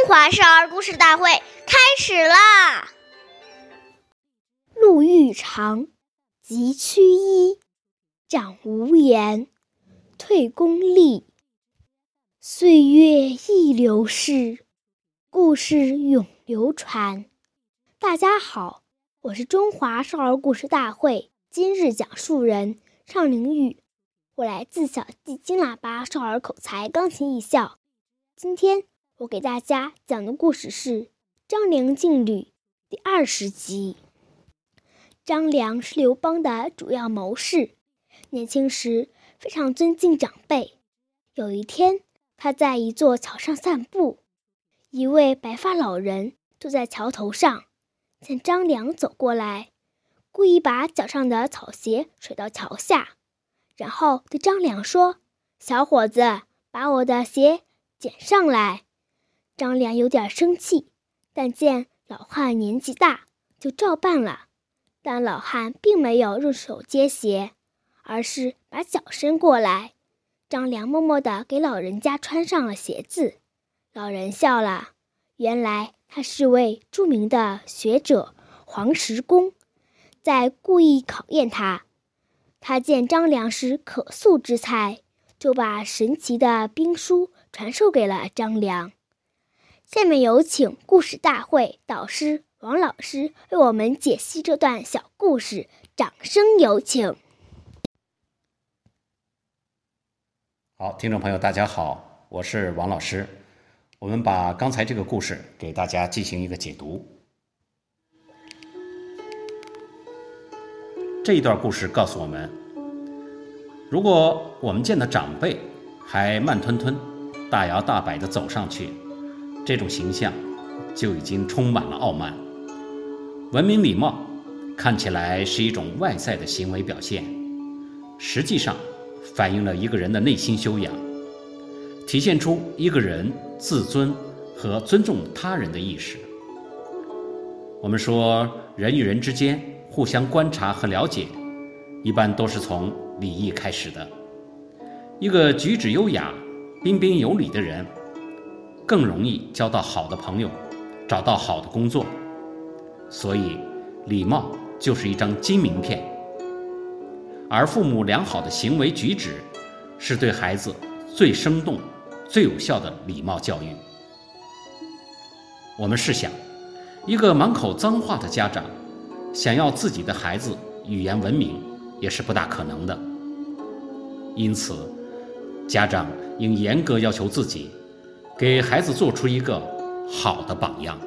中华少儿故事大会开始啦！路欲长，疾趋一，长无言，退公立。岁月易流逝，故事永流传。大家好，我是中华少儿故事大会今日讲述人尚凌宇，我来自小季金喇叭少儿口才钢琴艺校。今天。我给大家讲的故事是《张良进吕》第二十集。张良是刘邦的主要谋士，年轻时非常尊敬长辈。有一天，他在一座桥上散步，一位白发老人坐在桥头上，见张良走过来，故意把脚上的草鞋甩到桥下，然后对张良说：“小伙子，把我的鞋捡上来。”张良有点生气，但见老汉年纪大，就照办了。但老汉并没有用手接鞋，而是把脚伸过来。张良默默地给老人家穿上了鞋子。老人笑了，原来他是位著名的学者黄石公，在故意考验他。他见张良是可塑之才，就把神奇的兵书传授给了张良。下面有请故事大会导师王老师为我们解析这段小故事，掌声有请。好，听众朋友，大家好，我是王老师。我们把刚才这个故事给大家进行一个解读。这一段故事告诉我们，如果我们见到长辈还慢吞吞、大摇大摆的走上去。这种形象就已经充满了傲慢。文明礼貌看起来是一种外在的行为表现，实际上反映了一个人的内心修养，体现出一个人自尊和尊重他人的意识。我们说，人与人之间互相观察和了解，一般都是从礼仪开始的。一个举止优雅、彬彬有礼的人。更容易交到好的朋友，找到好的工作，所以礼貌就是一张金名片。而父母良好的行为举止，是对孩子最生动、最有效的礼貌教育。我们试想，一个满口脏话的家长，想要自己的孩子语言文明，也是不大可能的。因此，家长应严格要求自己。给孩子做出一个好的榜样。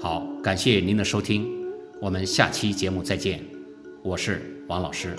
好，感谢您的收听，我们下期节目再见，我是王老师。